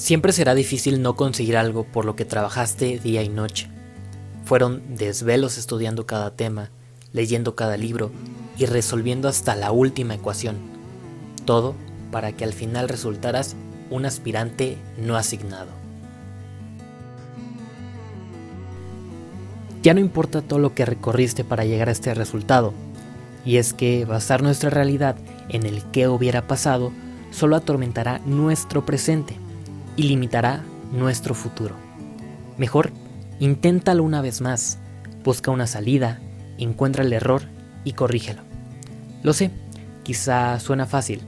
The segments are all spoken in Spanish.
Siempre será difícil no conseguir algo por lo que trabajaste día y noche. Fueron desvelos estudiando cada tema, leyendo cada libro y resolviendo hasta la última ecuación. Todo para que al final resultaras un aspirante no asignado. Ya no importa todo lo que recorriste para llegar a este resultado, y es que basar nuestra realidad en el que hubiera pasado solo atormentará nuestro presente y limitará nuestro futuro. Mejor, inténtalo una vez más, busca una salida, encuentra el error y corrígelo. Lo sé, quizá suena fácil,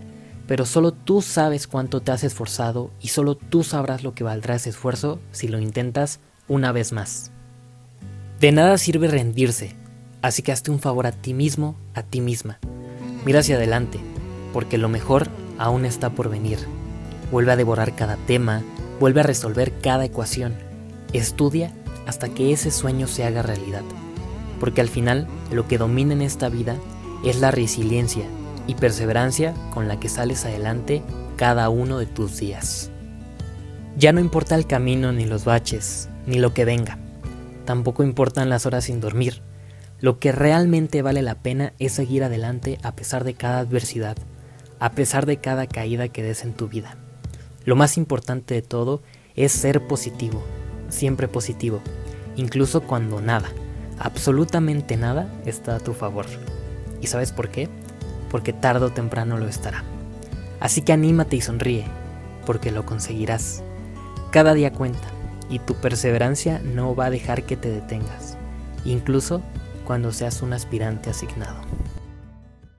pero solo tú sabes cuánto te has esforzado y solo tú sabrás lo que valdrá ese esfuerzo si lo intentas una vez más. De nada sirve rendirse, así que hazte un favor a ti mismo, a ti misma. Mira hacia adelante, porque lo mejor aún está por venir. Vuelve a devorar cada tema, vuelve a resolver cada ecuación. Estudia hasta que ese sueño se haga realidad. Porque al final lo que domina en esta vida es la resiliencia y perseverancia con la que sales adelante cada uno de tus días. Ya no importa el camino ni los baches, ni lo que venga. Tampoco importan las horas sin dormir. Lo que realmente vale la pena es seguir adelante a pesar de cada adversidad, a pesar de cada caída que des en tu vida. Lo más importante de todo es ser positivo, siempre positivo, incluso cuando nada, absolutamente nada está a tu favor. ¿Y sabes por qué? Porque tarde o temprano lo estará. Así que anímate y sonríe, porque lo conseguirás. Cada día cuenta y tu perseverancia no va a dejar que te detengas, incluso cuando seas un aspirante asignado.